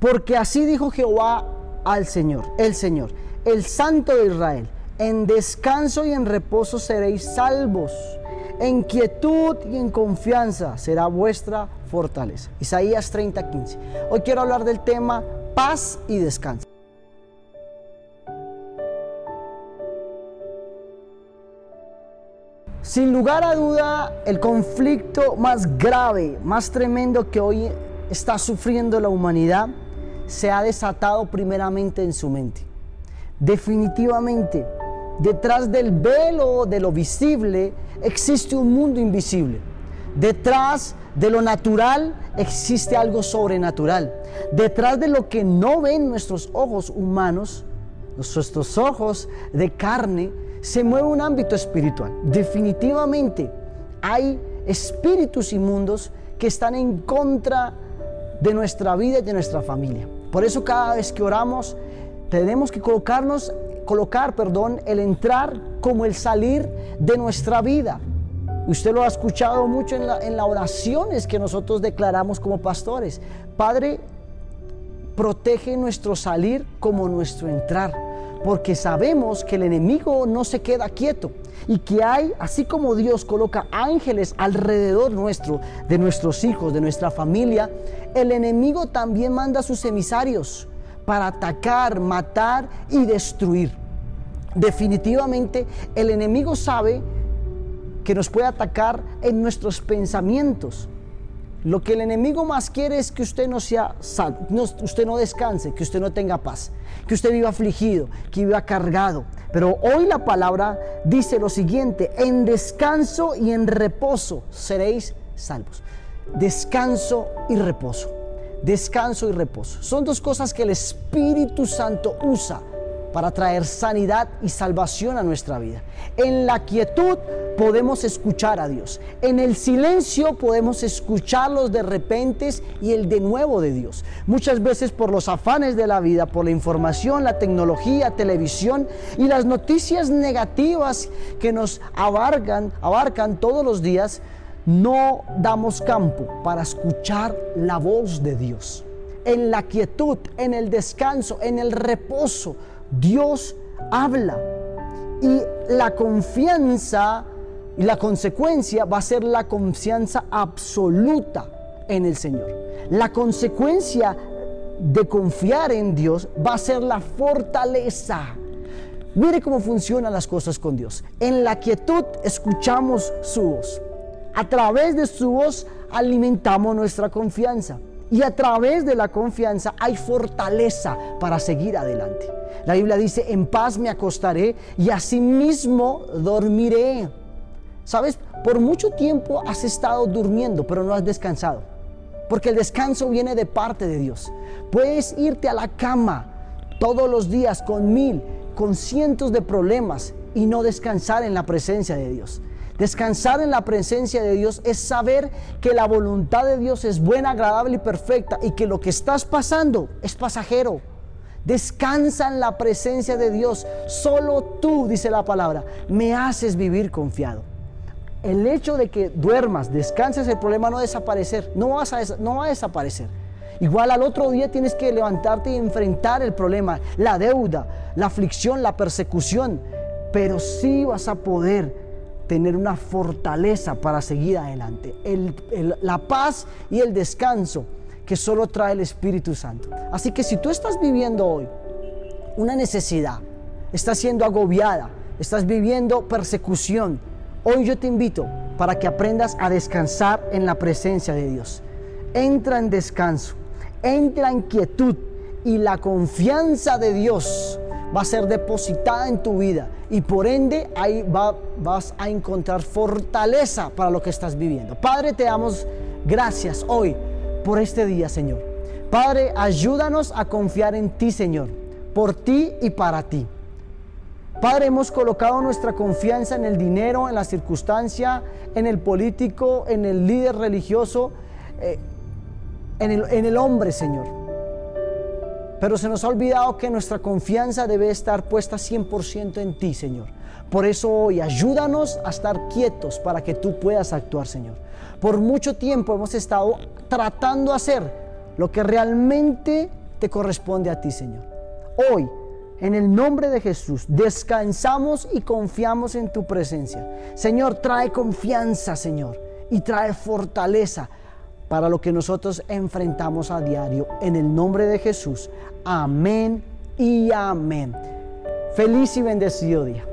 Porque así dijo Jehová al Señor, el Señor, el Santo de Israel, en descanso y en reposo seréis salvos, en quietud y en confianza será vuestra fortaleza. Isaías 30:15. Hoy quiero hablar del tema paz y descanso. Sin lugar a duda, el conflicto más grave, más tremendo que hoy está sufriendo la humanidad se ha desatado primeramente en su mente. Definitivamente, detrás del velo de lo visible existe un mundo invisible. Detrás de lo natural existe algo sobrenatural. Detrás de lo que no ven nuestros ojos humanos, nuestros ojos de carne, se mueve un ámbito espiritual. Definitivamente hay espíritus inmundos que están en contra de nuestra vida y de nuestra familia. Por eso cada vez que oramos tenemos que colocarnos, colocar, perdón, el entrar como el salir de nuestra vida. Usted lo ha escuchado mucho en, en las oraciones que nosotros declaramos como pastores. Padre, protege nuestro salir como nuestro entrar porque sabemos que el enemigo no se queda quieto y que hay, así como Dios coloca ángeles alrededor nuestro, de nuestros hijos, de nuestra familia, el enemigo también manda sus emisarios para atacar, matar y destruir. Definitivamente el enemigo sabe que nos puede atacar en nuestros pensamientos, lo que el enemigo más quiere es que usted no sea salvo, usted no descanse, que usted no tenga paz, que usted viva afligido, que viva cargado. Pero hoy la palabra dice lo siguiente, en descanso y en reposo seréis salvos. Descanso y reposo. Descanso y reposo. Son dos cosas que el Espíritu Santo usa para traer sanidad y salvación a nuestra vida. En la quietud podemos escuchar a Dios. En el silencio podemos escuchar los de repentes y el de nuevo de Dios. Muchas veces por los afanes de la vida, por la información, la tecnología, televisión y las noticias negativas que nos abarcan, abarcan todos los días, no damos campo para escuchar la voz de Dios. En la quietud, en el descanso, en el reposo, Dios habla. Y la confianza y la consecuencia va a ser la confianza absoluta en el Señor. La consecuencia de confiar en Dios va a ser la fortaleza. Mire cómo funcionan las cosas con Dios. En la quietud escuchamos su voz. A través de su voz alimentamos nuestra confianza. Y a través de la confianza hay fortaleza para seguir adelante. La Biblia dice, en paz me acostaré y asimismo dormiré. ¿Sabes? Por mucho tiempo has estado durmiendo, pero no has descansado. Porque el descanso viene de parte de Dios. Puedes irte a la cama todos los días con mil, con cientos de problemas y no descansar en la presencia de Dios. Descansar en la presencia de Dios es saber que la voluntad de Dios es buena, agradable y perfecta y que lo que estás pasando es pasajero. Descansa en la presencia de Dios. Solo tú, dice la palabra, me haces vivir confiado. El hecho de que duermas, descanses, el problema no va a desaparecer, no, vas a, no va a desaparecer. Igual al otro día tienes que levantarte y enfrentar el problema, la deuda, la aflicción, la persecución, pero sí vas a poder tener una fortaleza para seguir adelante. la paz y el descanso que solo trae el Espíritu Santo. Así que si tú estás viviendo hoy una necesidad, estás siendo agobiada, estás viviendo persecución, hoy yo te invito para que aprendas a descansar en la presencia de Dios. Entra en descanso, entra en quietud y la confianza de Dios va a ser depositada en tu vida y por ende ahí vas a encontrar fortaleza para lo que estás viviendo. Padre, te damos gracias hoy por este día, Señor. Padre, ayúdanos a confiar en ti, Señor, por ti y para ti. Padre, hemos colocado nuestra confianza en el dinero, en la circunstancia, en el político, en el líder religioso, eh, en, el, en el hombre, Señor. Pero se nos ha olvidado que nuestra confianza debe estar puesta 100% en ti, Señor. Por eso hoy ayúdanos a estar quietos para que tú puedas actuar, Señor. Por mucho tiempo hemos estado tratando de hacer lo que realmente te corresponde a ti, Señor. Hoy, en el nombre de Jesús, descansamos y confiamos en tu presencia. Señor, trae confianza, Señor, y trae fortaleza para lo que nosotros enfrentamos a diario. En el nombre de Jesús. Amén y amén. Feliz y bendecido día.